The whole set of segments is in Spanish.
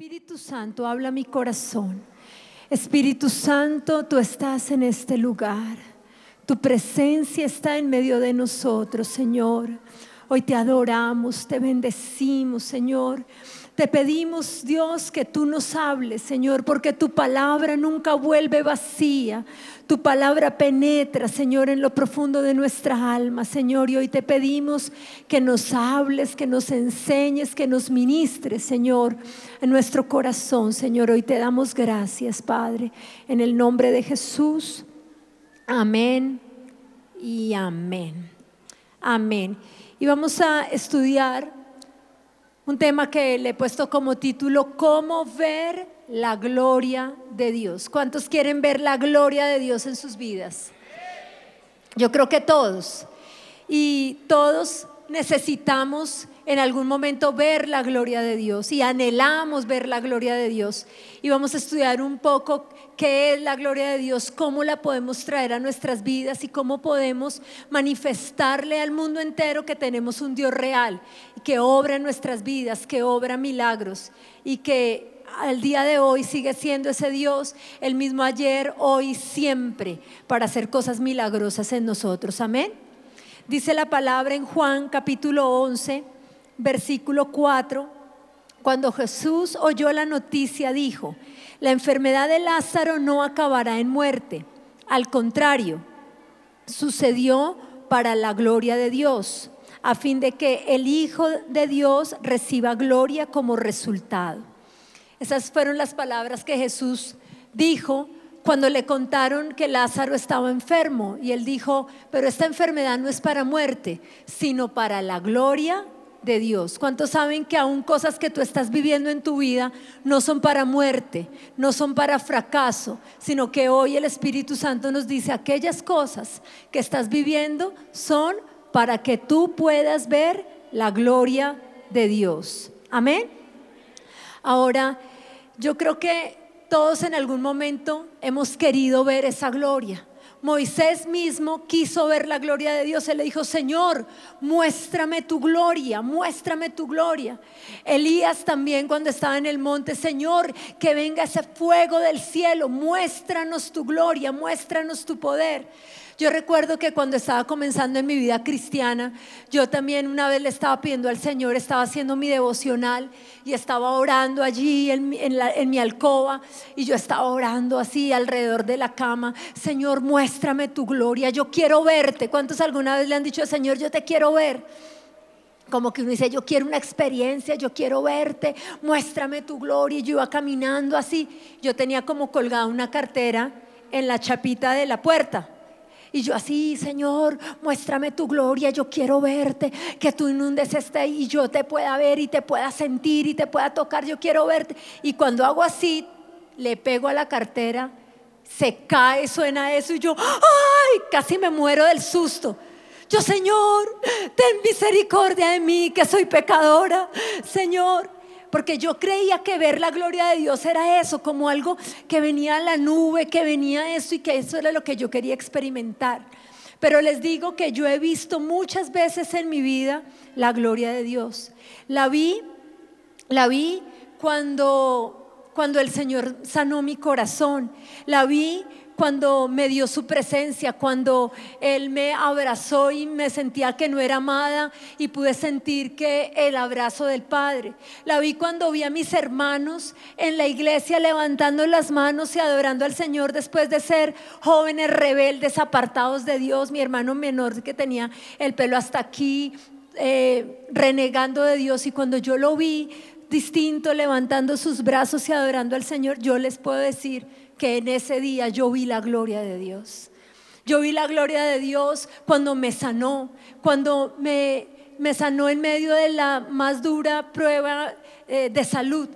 Espíritu Santo, habla mi corazón. Espíritu Santo, tú estás en este lugar. Tu presencia está en medio de nosotros, Señor. Hoy te adoramos, te bendecimos, Señor. Te pedimos, Dios, que tú nos hables, Señor, porque tu palabra nunca vuelve vacía. Tu palabra penetra, Señor, en lo profundo de nuestra alma, Señor. Y hoy te pedimos que nos hables, que nos enseñes, que nos ministres, Señor, en nuestro corazón, Señor. Hoy te damos gracias, Padre, en el nombre de Jesús. Amén y amén. Amén. Y vamos a estudiar un tema que le he puesto como título, ¿cómo ver la gloria de Dios? ¿Cuántos quieren ver la gloria de Dios en sus vidas? Yo creo que todos. Y todos necesitamos en algún momento ver la gloria de Dios y anhelamos ver la gloria de Dios. Y vamos a estudiar un poco qué es la gloria de Dios, cómo la podemos traer a nuestras vidas y cómo podemos manifestarle al mundo entero que tenemos un Dios real, que obra en nuestras vidas, que obra milagros y que al día de hoy sigue siendo ese Dios el mismo ayer, hoy, siempre, para hacer cosas milagrosas en nosotros. Amén. Dice la palabra en Juan capítulo 11, versículo 4, cuando Jesús oyó la noticia, dijo, la enfermedad de Lázaro no acabará en muerte. Al contrario, sucedió para la gloria de Dios, a fin de que el Hijo de Dios reciba gloria como resultado. Esas fueron las palabras que Jesús dijo cuando le contaron que Lázaro estaba enfermo. Y él dijo, pero esta enfermedad no es para muerte, sino para la gloria de Dios. ¿Cuántos saben que aún cosas que tú estás viviendo en tu vida no son para muerte, no son para fracaso, sino que hoy el Espíritu Santo nos dice aquellas cosas que estás viviendo son para que tú puedas ver la gloria de Dios. Amén. Ahora, yo creo que todos en algún momento hemos querido ver esa gloria. Moisés mismo quiso ver la gloria de Dios. Él le dijo, Señor, muéstrame tu gloria, muéstrame tu gloria. Elías también cuando estaba en el monte, Señor, que venga ese fuego del cielo, muéstranos tu gloria, muéstranos tu poder. Yo recuerdo que cuando estaba comenzando en mi vida cristiana, yo también una vez le estaba pidiendo al Señor, estaba haciendo mi devocional y estaba orando allí en, en mi alcoba y yo estaba orando así alrededor de la cama, Señor, muéstrame tu gloria, yo quiero verte. ¿Cuántos alguna vez le han dicho, Señor, yo te quiero ver? como que uno dice, yo quiero una experiencia, yo quiero verte, muéstrame tu gloria. Y yo iba caminando así. Yo tenía como colgada una cartera en la chapita de la puerta. Y yo así, Señor, muéstrame tu gloria, yo quiero verte, que tú inundes este y yo te pueda ver y te pueda sentir y te pueda tocar, yo quiero verte. Y cuando hago así, le pego a la cartera, se cae, suena eso y yo, ay, casi me muero del susto. Yo, Señor, ten misericordia de mí, que soy pecadora. Señor, porque yo creía que ver la gloria de Dios era eso, como algo que venía a la nube, que venía eso y que eso era lo que yo quería experimentar. Pero les digo que yo he visto muchas veces en mi vida la gloria de Dios. La vi, la vi cuando, cuando el Señor sanó mi corazón. La vi cuando me dio su presencia, cuando Él me abrazó y me sentía que no era amada y pude sentir que el abrazo del Padre. La vi cuando vi a mis hermanos en la iglesia levantando las manos y adorando al Señor después de ser jóvenes rebeldes, apartados de Dios. Mi hermano menor que tenía el pelo hasta aquí, eh, renegando de Dios y cuando yo lo vi distinto, levantando sus brazos y adorando al Señor, yo les puedo decir que en ese día yo vi la gloria de Dios. Yo vi la gloria de Dios cuando me sanó, cuando me, me sanó en medio de la más dura prueba eh, de salud.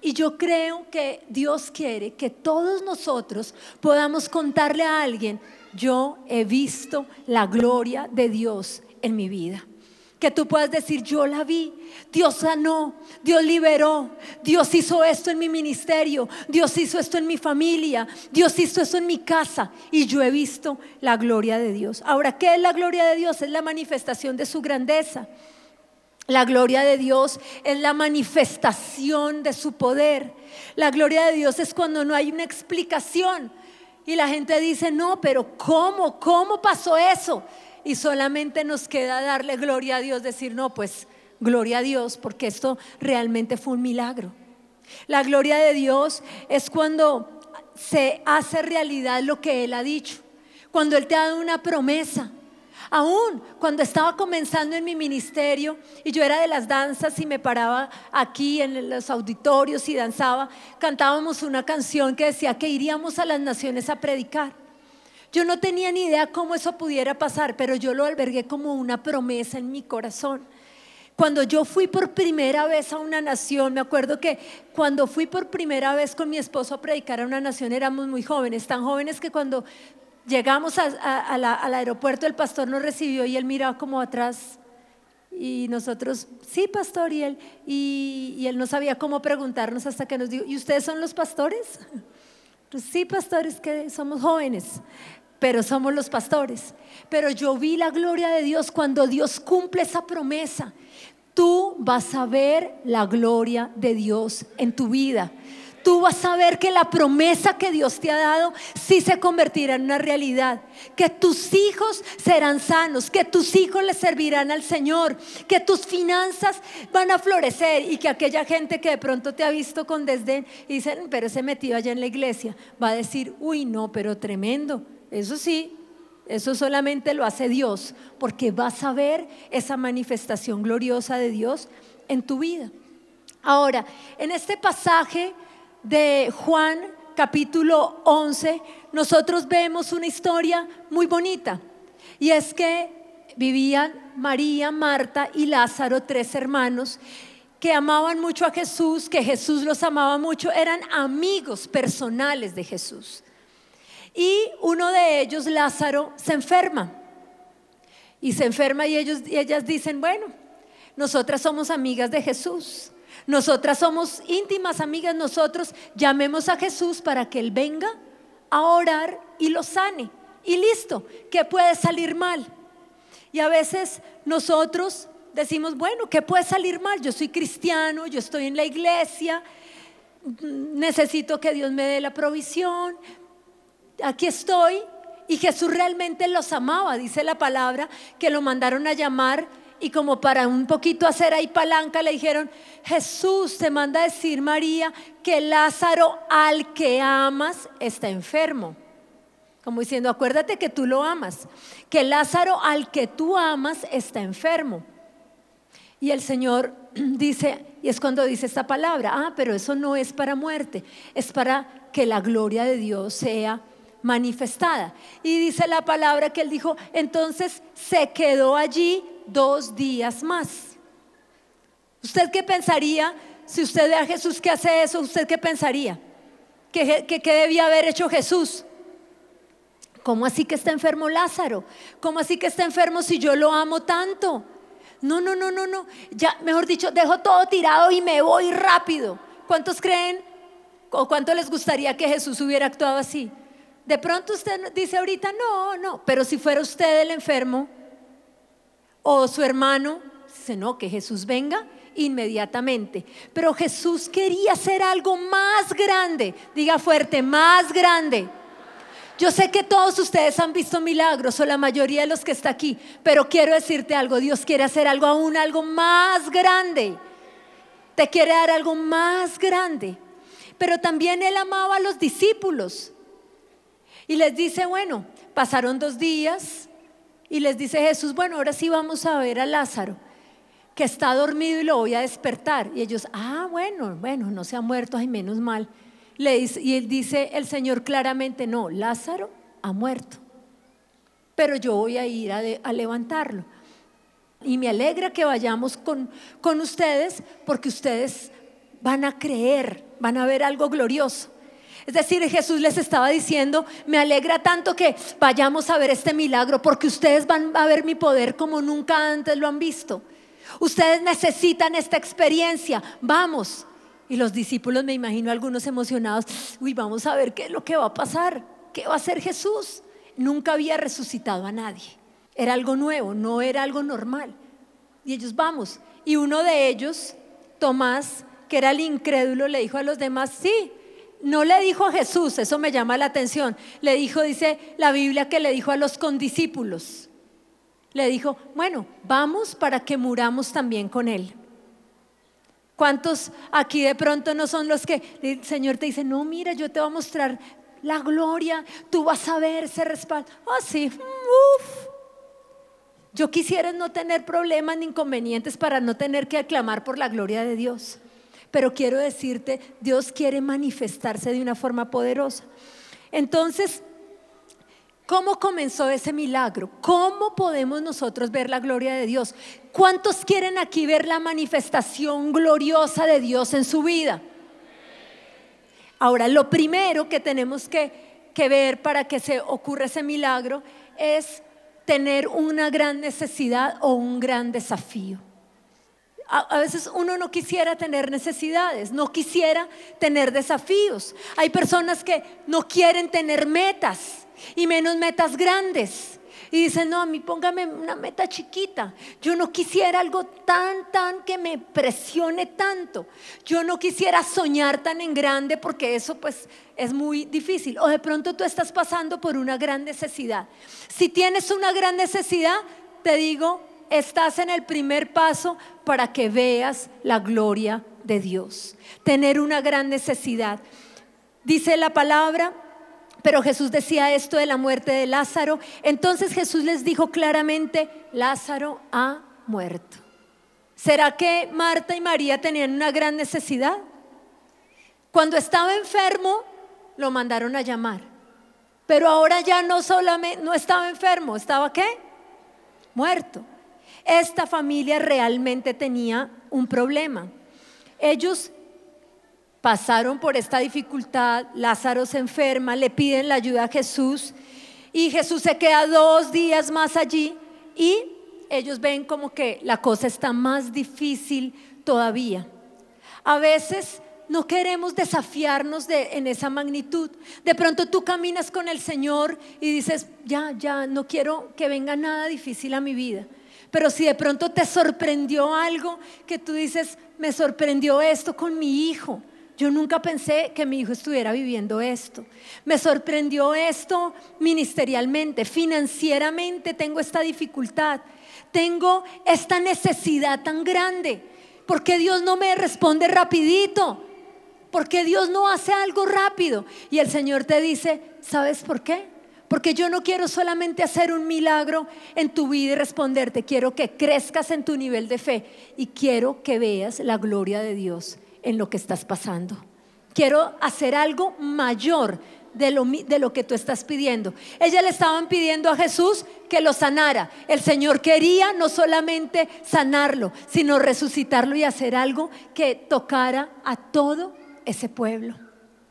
Y yo creo que Dios quiere que todos nosotros podamos contarle a alguien, yo he visto la gloria de Dios en mi vida que tú puedas decir, yo la vi, Dios sanó, Dios liberó, Dios hizo esto en mi ministerio, Dios hizo esto en mi familia, Dios hizo esto en mi casa y yo he visto la gloria de Dios. Ahora, ¿qué es la gloria de Dios? Es la manifestación de su grandeza. La gloria de Dios es la manifestación de su poder. La gloria de Dios es cuando no hay una explicación y la gente dice, no, pero ¿cómo? ¿Cómo pasó eso? Y solamente nos queda darle gloria a Dios, decir, no, pues gloria a Dios, porque esto realmente fue un milagro. La gloria de Dios es cuando se hace realidad lo que Él ha dicho, cuando Él te ha dado una promesa. Aún cuando estaba comenzando en mi ministerio y yo era de las danzas y me paraba aquí en los auditorios y danzaba, cantábamos una canción que decía que iríamos a las naciones a predicar. Yo no tenía ni idea cómo eso pudiera pasar, pero yo lo albergué como una promesa en mi corazón. Cuando yo fui por primera vez a una nación, me acuerdo que cuando fui por primera vez con mi esposo a predicar a una nación éramos muy jóvenes, tan jóvenes que cuando Llegamos al aeropuerto, el pastor nos recibió y él miraba como atrás y nosotros, sí, pastor, y él, y, él no sabía cómo preguntarnos hasta que nos dijo, ¿y ustedes son los pastores? Sí, pastores, que somos jóvenes, pero somos los pastores. Pero yo vi la gloria de Dios cuando Dios cumple esa promesa. Tú vas a ver la gloria de Dios en tu vida tú vas a ver que la promesa que Dios te ha dado sí se convertirá en una realidad. Que tus hijos serán sanos, que tus hijos le servirán al Señor, que tus finanzas van a florecer y que aquella gente que de pronto te ha visto con desdén y dicen, pero ese metido allá en la iglesia, va a decir, uy, no, pero tremendo. Eso sí, eso solamente lo hace Dios, porque vas a ver esa manifestación gloriosa de Dios en tu vida. Ahora, en este pasaje de Juan capítulo 11, nosotros vemos una historia muy bonita. Y es que vivían María, Marta y Lázaro, tres hermanos, que amaban mucho a Jesús, que Jesús los amaba mucho, eran amigos personales de Jesús. Y uno de ellos, Lázaro, se enferma. Y se enferma y ellos, y ellas dicen, bueno, nosotras somos amigas de Jesús. Nosotras somos íntimas amigas, nosotros llamemos a Jesús para que Él venga a orar y lo sane. Y listo, ¿qué puede salir mal? Y a veces nosotros decimos, bueno, ¿qué puede salir mal? Yo soy cristiano, yo estoy en la iglesia, necesito que Dios me dé la provisión, aquí estoy. Y Jesús realmente los amaba, dice la palabra, que lo mandaron a llamar y como para un poquito hacer ahí palanca le dijeron, Jesús te manda a decir María que Lázaro al que amas está enfermo. Como diciendo, acuérdate que tú lo amas, que Lázaro al que tú amas está enfermo. Y el Señor dice, y es cuando dice esta palabra, ah, pero eso no es para muerte, es para que la gloria de Dios sea manifestada. Y dice la palabra que él dijo, entonces se quedó allí dos días más. ¿Usted qué pensaría si usted ve a Jesús que hace eso? ¿Usted qué pensaría? ¿Qué, qué, debía haber hecho Jesús? ¿Cómo así que está enfermo Lázaro? ¿Cómo así que está enfermo si yo lo amo tanto? No, no, no, no, no. Ya, mejor dicho, dejo todo tirado y me voy rápido. ¿Cuántos creen o cuánto les gustaría que Jesús hubiera actuado así? De pronto usted dice ahorita, no, no, pero si fuera usted el enfermo, o su hermano dice, no, que Jesús venga inmediatamente. Pero Jesús quería hacer algo más grande. Diga fuerte, más grande. Yo sé que todos ustedes han visto milagros o la mayoría de los que está aquí, pero quiero decirte algo, Dios quiere hacer algo aún, algo más grande. Te quiere dar algo más grande. Pero también Él amaba a los discípulos. Y les dice, bueno, pasaron dos días, y les dice Jesús, bueno, ahora sí vamos a ver a Lázaro, que está dormido y lo voy a despertar. Y ellos, ah, bueno, bueno, no se ha muerto, ay, menos mal. Y él dice el Señor claramente, no, Lázaro ha muerto, pero yo voy a ir a, a levantarlo. Y me alegra que vayamos con, con ustedes porque ustedes van a creer, van a ver algo glorioso. Es decir, Jesús les estaba diciendo, me alegra tanto que vayamos a ver este milagro porque ustedes van a ver mi poder como nunca antes lo han visto. Ustedes necesitan esta experiencia, vamos. Y los discípulos, me imagino algunos emocionados, uy, vamos a ver qué es lo que va a pasar, qué va a hacer Jesús. Nunca había resucitado a nadie. Era algo nuevo, no era algo normal. Y ellos, vamos. y uno de ellos, Tomás, que era el incrédulo, le dijo a los demás, sí, no le dijo a Jesús, eso me llama la atención, le dijo, dice la Biblia que le dijo a los condiscípulos, le dijo, bueno, vamos para que muramos también con él. ¿Cuántos aquí de pronto no son los que el Señor te dice, no, mira, yo te voy a mostrar la gloria, tú vas a ver ese respaldo? Ah, sí, uff. Yo quisiera no tener problemas ni inconvenientes para no tener que aclamar por la gloria de Dios. Pero quiero decirte, Dios quiere manifestarse de una forma poderosa. Entonces, ¿Cómo comenzó ese milagro? ¿Cómo podemos nosotros ver la gloria de Dios? ¿Cuántos quieren aquí ver la manifestación gloriosa de Dios en su vida? Ahora, lo primero que tenemos que, que ver para que se ocurra ese milagro es tener una gran necesidad o un gran desafío. A, veces uno no quisiera tener necesidades, no quisiera tener desafíos. Hay personas que no quieren tener metas y menos metas grandes. Y dicen, no, a mí póngame una meta chiquita. Yo no quisiera algo tan, tan que me presione tanto. Yo no quisiera soñar tan en grande porque eso pues es muy difícil. O de pronto tú estás pasando por una gran necesidad. Si tienes una gran necesidad, te digo, estás en el primer paso para que veas la gloria de Dios. Tener una gran necesidad. Dice la palabra pero Jesús decía esto de la muerte de Lázaro. Entonces Jesús les dijo claramente, Lázaro ha muerto. ¿Será que Marta y María tenían una gran necesidad? Cuando estaba enfermo, lo mandaron a llamar. Pero ahora ya no solamente no estaba enfermo, estaba qué? Muerto. Esta familia realmente tenía un problema. Ellos pasaron por esta dificultad, Lázaro se enferma, le piden la ayuda a Jesús y Jesús se queda dos días más allí y ellos ven como que la cosa está más difícil todavía. A veces no queremos desafiarnos de, en esa magnitud. De pronto tú caminas con el Señor y dices, ya, ya, no quiero que venga nada difícil a mi vida. Pero si de pronto te sorprendió algo que tú dices, me sorprendió esto con mi hijo, yo nunca pensé que mi hijo estuviera viviendo esto. Me sorprendió esto ministerialmente, financieramente tengo esta dificultad, tengo esta necesidad tan grande. ¿Por qué Dios no me responde rapidito? ¿Por qué Dios no hace algo rápido? Y el Señor te dice, ¿sabes por qué? Porque yo no quiero solamente hacer un milagro en tu vida y responderte, quiero que crezcas en tu nivel de fe y quiero que veas la gloria de Dios en lo que estás pasando. Quiero hacer algo mayor de lo, de lo, que tú estás pidiendo. Ella le estaban pidiendo a Jesús que lo sanara. El Señor quería no solamente sanarlo, sino resucitarlo y hacer algo que tocara a todo ese pueblo.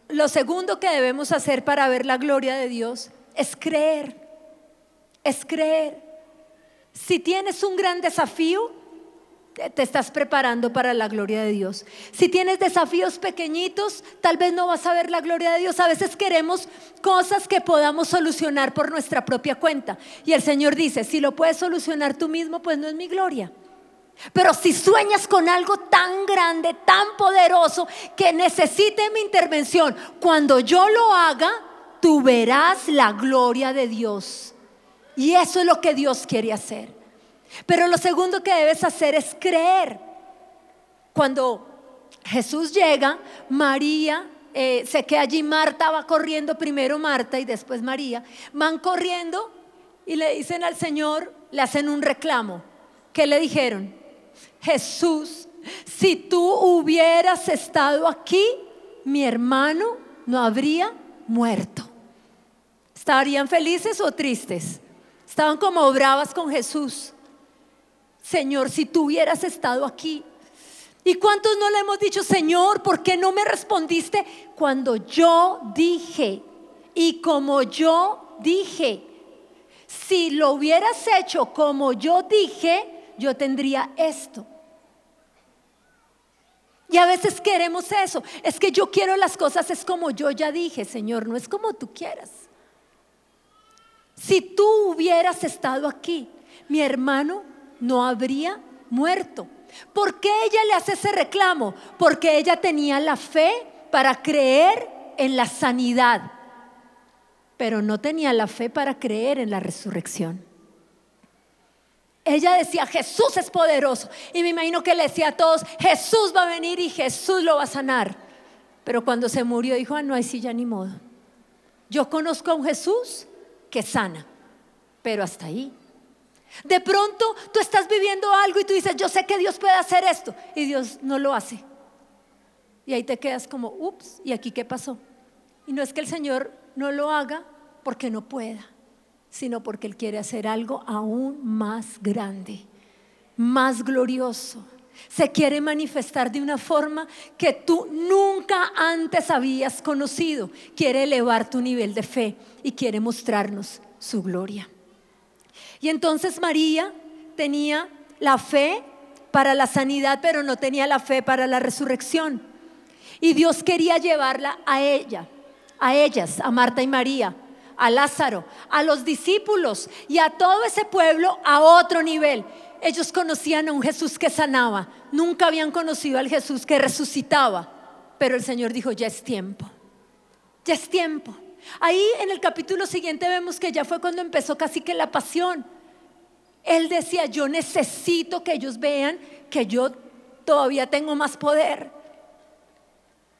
Lo segundo que debemos hacer para ver la gloria de Dios es creer. Es creer. Si tienes un gran desafío, te estás preparando para la gloria de Dios. Si tienes desafíos pequeñitos, tal vez no vas a ver la gloria de Dios. A veces queremos cosas que podamos solucionar por nuestra propia cuenta. Y el Señor dice, si lo puedes solucionar tú mismo, pues no es mi gloria. Pero si sueñas con algo tan grande, tan poderoso, que necesite mi intervención, cuando yo lo haga, tú verás la gloria de Dios. Y eso es lo que Dios quiere hacer. Pero lo segundo que debes hacer es creer. Cuando Jesús llega, María eh, se queda allí, Marta va corriendo, primero Marta y después María, van corriendo y le dicen al Señor, le hacen un reclamo. ¿Qué le dijeron? Jesús, si tú hubieras estado aquí, mi hermano no habría muerto. ¿Estarían felices o tristes? Estaban como bravas con Jesús. Señor, si tú hubieras estado aquí. ¿Y cuántos no le hemos dicho, Señor, ¿por qué no me respondiste cuando yo dije? Y como yo dije, si lo hubieras hecho como yo dije, yo tendría esto. Y a veces queremos eso. Es que yo quiero las cosas, es como yo ya dije, Señor, no es como tú quieras. Si tú hubieras estado aquí, mi hermano no habría muerto. ¿Por qué ella le hace ese reclamo? Porque ella tenía la fe para creer en la sanidad, pero no tenía la fe para creer en la resurrección. Ella decía, Jesús es poderoso. Y me imagino que le decía a todos, Jesús va a venir y Jesús lo va a sanar. Pero cuando se murió dijo, ah, no hay silla ni modo. Yo conozco a un Jesús que sana, pero hasta ahí. De pronto tú estás viviendo algo y tú dices, yo sé que Dios puede hacer esto. Y Dios no lo hace. Y ahí te quedas como, ups, ¿y aquí qué pasó? Y no es que el Señor no lo haga porque no pueda, sino porque Él quiere hacer algo aún más grande, más glorioso. Se quiere manifestar de una forma que tú nunca antes habías conocido. Quiere elevar tu nivel de fe y quiere mostrarnos su gloria. Y entonces María tenía la fe para la sanidad, pero no tenía la fe para la resurrección. Y Dios quería llevarla a ella, a ellas, a Marta y María, a Lázaro, a los discípulos y a todo ese pueblo a otro nivel. Ellos conocían a un Jesús que sanaba, nunca habían conocido al Jesús que resucitaba, pero el Señor dijo, ya es tiempo, ya es tiempo. Ahí en el capítulo siguiente vemos que ya fue cuando empezó casi que la pasión. Él decía, yo necesito que ellos vean que yo todavía tengo más poder.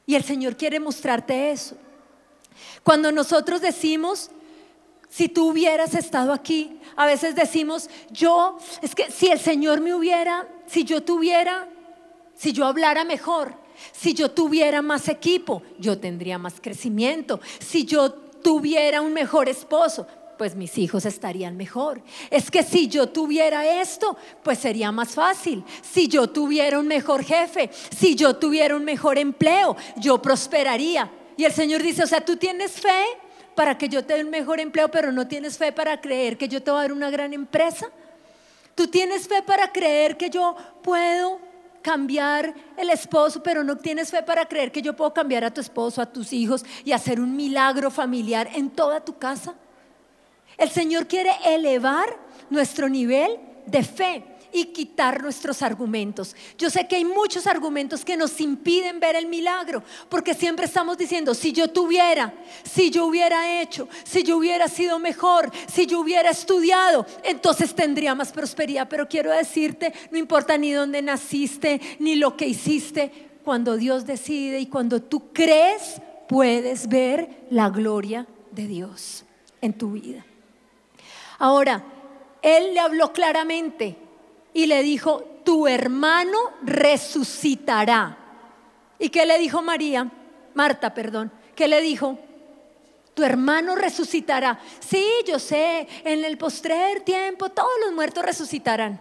Y el Señor quiere mostrarte eso. Cuando nosotros decimos, si tú hubieras estado aquí, a veces decimos, yo, es que si el Señor me hubiera, si yo tuviera, si yo hablara mejor, si yo tuviera más equipo, yo tendría más crecimiento. Si yo tuviera un mejor esposo, pues mis hijos estarían mejor. Es que si yo tuviera esto, pues sería más fácil. Si yo tuviera un mejor jefe, si yo tuviera un mejor empleo, yo prosperaría. Y el Señor dice, o sea, tú tienes fe para que yo te dé un mejor empleo, pero no tienes fe para creer que yo te voy a dar una gran empresa. Tú tienes fe para creer que yo puedo cambiar el esposo, pero no tienes fe para creer que yo puedo cambiar a tu esposo, a tus hijos y hacer un milagro familiar en toda tu casa. El Señor quiere elevar nuestro nivel de fe y quitar nuestros argumentos. Yo sé que hay muchos argumentos que nos impiden ver el milagro, porque siempre estamos diciendo, si yo tuviera, si yo hubiera hecho, si yo hubiera sido mejor, si yo hubiera estudiado, entonces tendría más prosperidad. Pero quiero decirte, no importa ni dónde naciste, ni lo que hiciste, cuando Dios decide y cuando tú crees, puedes ver la gloria de Dios en tu vida. Ahora, Él le habló claramente y le dijo, tu hermano resucitará. ¿Y qué le dijo María? Marta, perdón. ¿Qué le dijo? Tu hermano resucitará. Sí, yo sé, en el postrer tiempo todos los muertos resucitarán.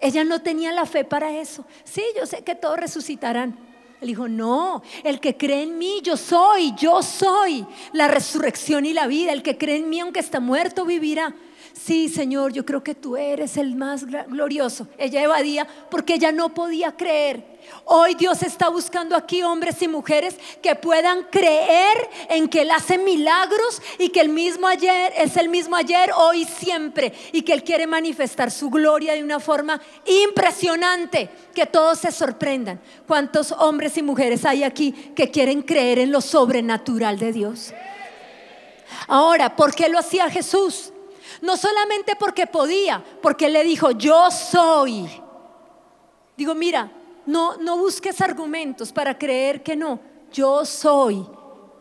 Ella no tenía la fe para eso. Sí, yo sé que todos resucitarán. Él dijo, no, el que cree en mí, yo soy, yo soy la resurrección y la vida. El que cree en mí, aunque está muerto, vivirá sí, Señor, yo creo que tú eres el más glorioso. Ella evadía porque ella no podía creer. Hoy Dios está buscando aquí hombres y mujeres que puedan creer en que Él hace milagros y que el mismo ayer es el mismo ayer, hoy, siempre. Y que Él quiere manifestar su gloria de una forma impresionante, que todos se sorprendan. ¿Cuántos hombres y mujeres hay aquí que quieren creer en lo sobrenatural de Dios? Ahora, ¿por qué lo hacía Jesús? No solamente porque podía, porque le dijo, yo soy. Digo, mira, no, no busques argumentos para creer que no. Yo soy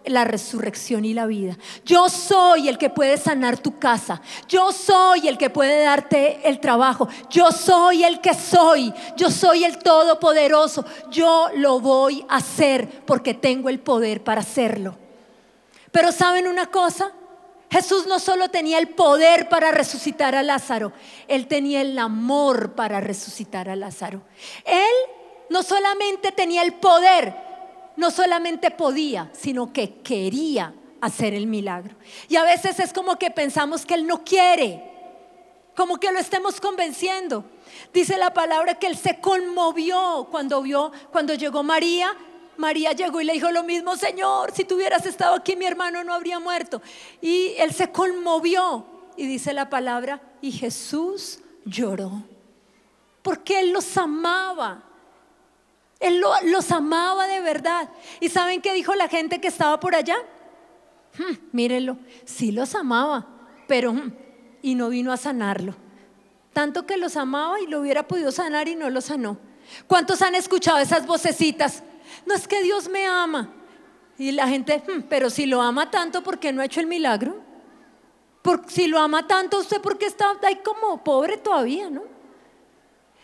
la resurrección y la vida. Yo soy el que puede sanar tu casa. Yo soy el que puede darte el trabajo. Yo soy el que soy. Yo soy el todopoderoso. Yo lo voy a hacer porque tengo el poder para hacerlo. Pero ¿saben una cosa? Jesús no solo tenía el poder para resucitar a Lázaro, él tenía el amor para resucitar a Lázaro. Él no solamente tenía el poder, no solamente podía, sino que quería hacer el milagro. Y a veces es como que pensamos que él no quiere, como que lo estemos convenciendo. Dice la palabra que él se conmovió cuando vio, cuando llegó María María llegó y le dijo lo mismo, Señor, si tú hubieras estado aquí mi hermano no habría muerto. Y él se conmovió y dice la palabra, y Jesús lloró. porque Él los amaba. Él los amaba de verdad. ¿Y saben qué dijo la gente que estaba por allá? Hmm, mírenlo, sí los amaba, pero hmm, y no vino a sanarlo. Tanto que los amaba y lo hubiera podido sanar y no lo sanó. ¿Cuántos han escuchado esas vocecitas? No es que Dios me ama. Y la gente, hmm, pero si lo ama tanto, ¿por qué no ha hecho el milagro? Por, si lo ama tanto, ¿usted por qué está ahí como pobre todavía, no?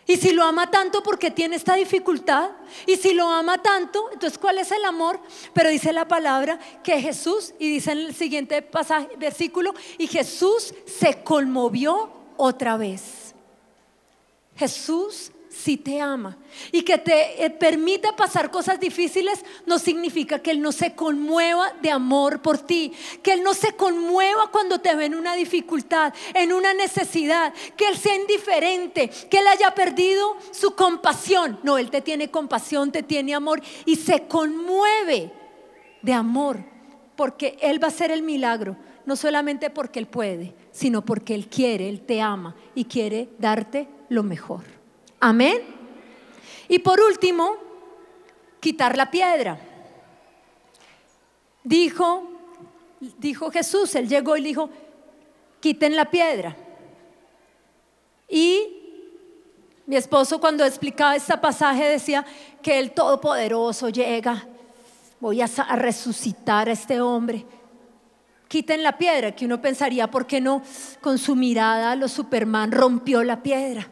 Y si lo ama tanto, ¿por qué tiene esta dificultad? Y si lo ama tanto, entonces ¿cuál es el amor? Pero dice la palabra que Jesús, y dice en el siguiente pasaje, versículo, y Jesús se conmovió otra vez. Jesús si te ama. Y que te eh, permita pasar cosas difíciles no significa que Él no se conmueva de amor por ti. Que Él no se conmueva cuando te ve en una dificultad, en una necesidad. Que Él sea indiferente, que Él haya perdido su compasión. No, Él te tiene compasión, te tiene amor y se conmueve de amor. Porque Él va a hacer el milagro. No solamente porque Él puede, sino porque Él quiere, Él te ama y quiere darte lo mejor. Amén. Y por último, quitar la piedra. Dijo, dijo Jesús, él llegó y dijo, quiten la piedra. Y mi esposo cuando explicaba este pasaje decía que el Todopoderoso llega, voy a resucitar a este hombre. Quiten la piedra, que uno pensaría, ¿por qué no con su mirada los Superman rompió la piedra?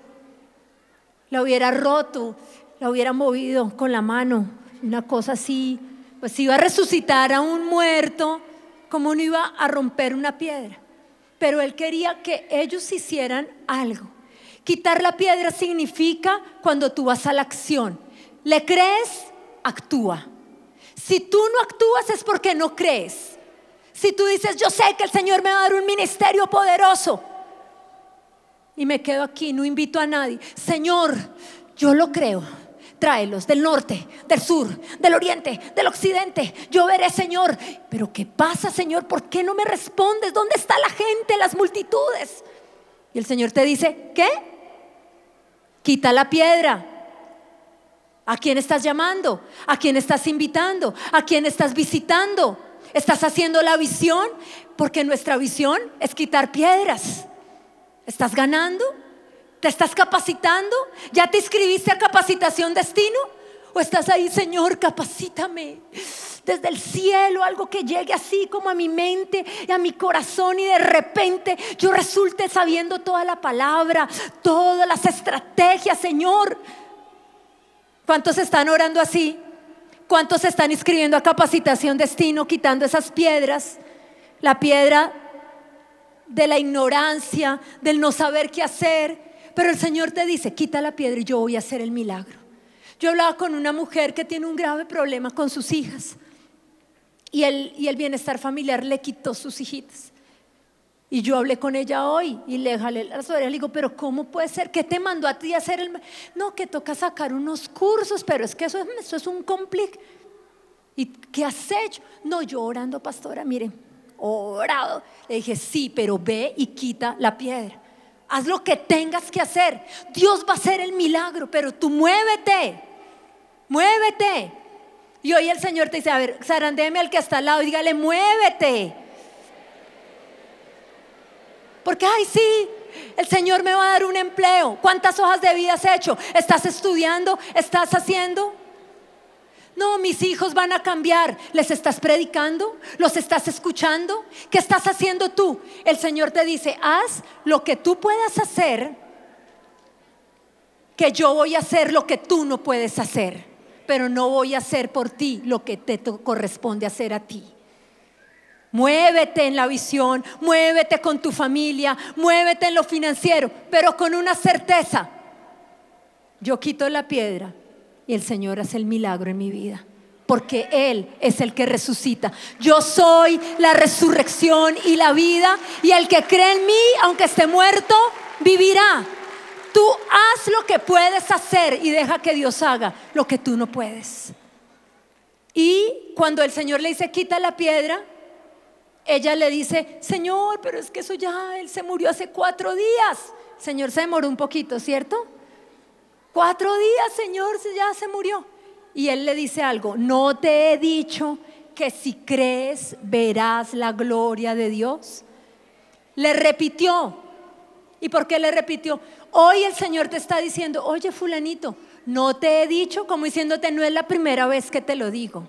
La hubiera roto, la hubiera movido con la mano, una cosa así, pues iba a resucitar a un muerto, como no iba a romper una piedra. Pero él quería que ellos hicieran algo. Quitar la piedra significa cuando tú vas a la acción. ¿Le crees? Actúa. Si tú no actúas es porque no crees. Si tú dices, yo sé que el Señor me va a dar un ministerio poderoso, y me quedo aquí, no invito a nadie. Señor, yo lo creo. Tráelos del norte, del sur, del oriente, del occidente. Yo veré, Señor. Pero ¿qué pasa, Señor? ¿Por qué no me respondes? ¿Dónde está la gente, las multitudes? Y el Señor te dice, ¿qué? Quita la piedra. ¿A quién estás llamando? ¿A quién estás invitando? ¿A quién estás visitando? ¿Estás haciendo la visión? Porque nuestra visión es quitar piedras. ¿Estás ganando? ¿Te estás capacitando? ¿Ya te inscribiste a capacitación destino? ¿O estás ahí, Señor, capacítame desde el cielo, algo que llegue así como a mi mente y a mi corazón y de repente yo resulte sabiendo toda la palabra, todas las estrategias, Señor? ¿Cuántos están orando así? ¿Cuántos están inscribiendo a capacitación destino, quitando esas piedras? La piedra de la ignorancia, del no saber qué hacer. Pero el Señor te dice, quita la piedra y yo voy a hacer el milagro. Yo hablaba con una mujer que tiene un grave problema con sus hijas y el, y el bienestar familiar le quitó sus hijitas. Y yo hablé con ella hoy y le jalé las orejas. Le digo, pero ¿cómo puede ser? ¿Qué te mandó a ti a hacer el.? No, que toca sacar unos cursos, pero es que eso, eso es un complique. ¿Y qué has hecho? No, yo orando, pastora, miren, orado. Le dije, sí, pero ve y quita la piedra. Haz lo que tengas que hacer. Dios va a hacer el milagro, pero tú muévete. Muévete. Y hoy el Señor te dice, a ver, zarandéme al que está al lado dígale, muévete. Porque, ay, sí, el Señor me va a dar un empleo. ¿Cuántas hojas de vida has hecho? ¿Estás estudiando? ¿Estás haciendo? No, mis hijos van a cambiar. ¿Les estás predicando? ¿Los estás escuchando? ¿Qué estás haciendo tú? El Señor te dice, haz lo que tú puedas hacer, que yo voy a hacer lo que tú no puedes hacer, pero no voy a hacer por ti lo que te corresponde hacer a ti. Muévete en la visión, muévete con tu familia, muévete en lo financiero, pero con una certeza. Yo quito la piedra y el Señor hace el milagro en mi vida. Porque Él es el que resucita. Yo soy la resurrección y la vida. Y el que cree en mí, aunque esté muerto, vivirá. Tú haz lo que puedes hacer y deja que Dios haga lo que tú no puedes. Y cuando el Señor le dice, quita la piedra, ella le dice, Señor, pero es que eso ya, Él se murió hace cuatro días. Señor se demoró un poquito, ¿cierto? Cuatro días, Señor, ya se murió. Y él le dice algo, no te he dicho que si crees verás la gloria de Dios. Le repitió. ¿Y por qué le repitió? Hoy el Señor te está diciendo, oye fulanito, no te he dicho, como diciéndote, no es la primera vez que te lo digo.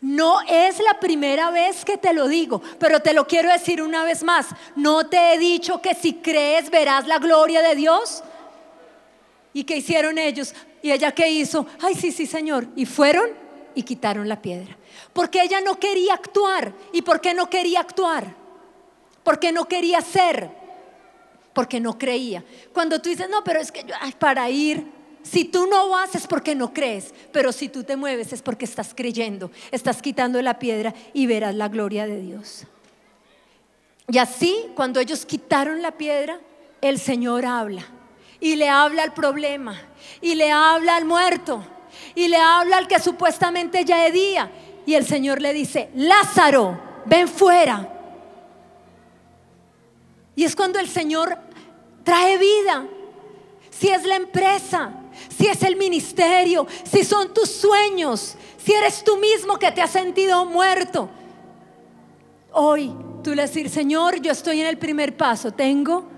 No es la primera vez que te lo digo, pero te lo quiero decir una vez más. No te he dicho que si crees verás la gloria de Dios. ¿Y qué hicieron ellos? ¿Y ella qué hizo? Ay, sí, sí, Señor. Y fueron y quitaron la piedra. Porque ella no quería actuar. ¿Y por qué no quería actuar? Porque no quería ser. Porque no creía. Cuando tú dices, no, pero es que yo, para ir, si tú no vas es porque no crees, pero si tú te mueves es porque estás creyendo, estás quitando la piedra y verás la gloria de Dios. Y así, cuando ellos quitaron la piedra, el Señor habla y le habla al problema y le habla al muerto y le habla al que supuestamente ya es día y el Señor le dice, Lázaro, ven fuera. Y es cuando el Señor trae vida, si es la empresa, si es el ministerio, si son tus sueños, si eres tú mismo que te has sentido muerto. Hoy tú le decir, Señor, yo estoy en el primer paso, tengo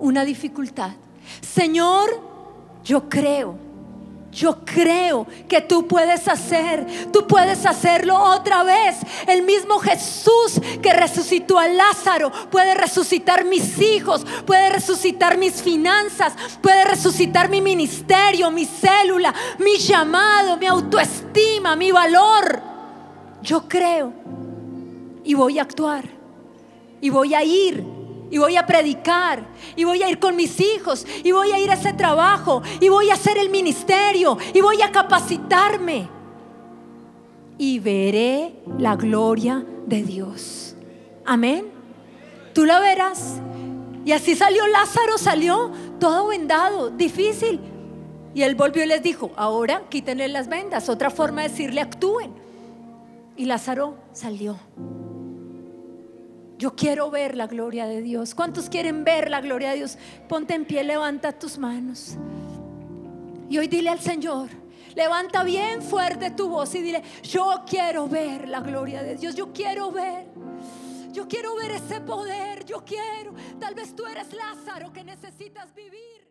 una dificultad. Señor, yo creo yo creo que tú puedes hacer, tú puedes hacerlo otra vez. El mismo Jesús que resucitó a Lázaro puede resucitar mis hijos, puede resucitar mis finanzas, puede resucitar mi ministerio, mi célula, mi llamado, mi autoestima, mi valor. Yo creo y voy a actuar y voy a ir y voy a predicar y voy a ir con mis hijos y voy a ir a ese trabajo y voy a hacer el ministerio y voy a capacitarme y veré la gloria de Dios. Amén. Tú la verás. Y así salió Lázaro, salió todo vendado, difícil. Y él volvió y les dijo, ahora quítenle las vendas. Otra forma de decirle, actúen. Y Lázaro salió. Yo quiero ver la gloria de Dios. ¿Cuántos quieren ver la gloria de Dios? Ponte en pie, levanta tus manos. Y hoy dile al Señor, levanta bien fuerte tu voz y dile, yo quiero ver la gloria de Dios. Yo quiero ver. Yo quiero ver ese poder. Yo quiero. Tal vez tú eres Lázaro que necesitas vivir.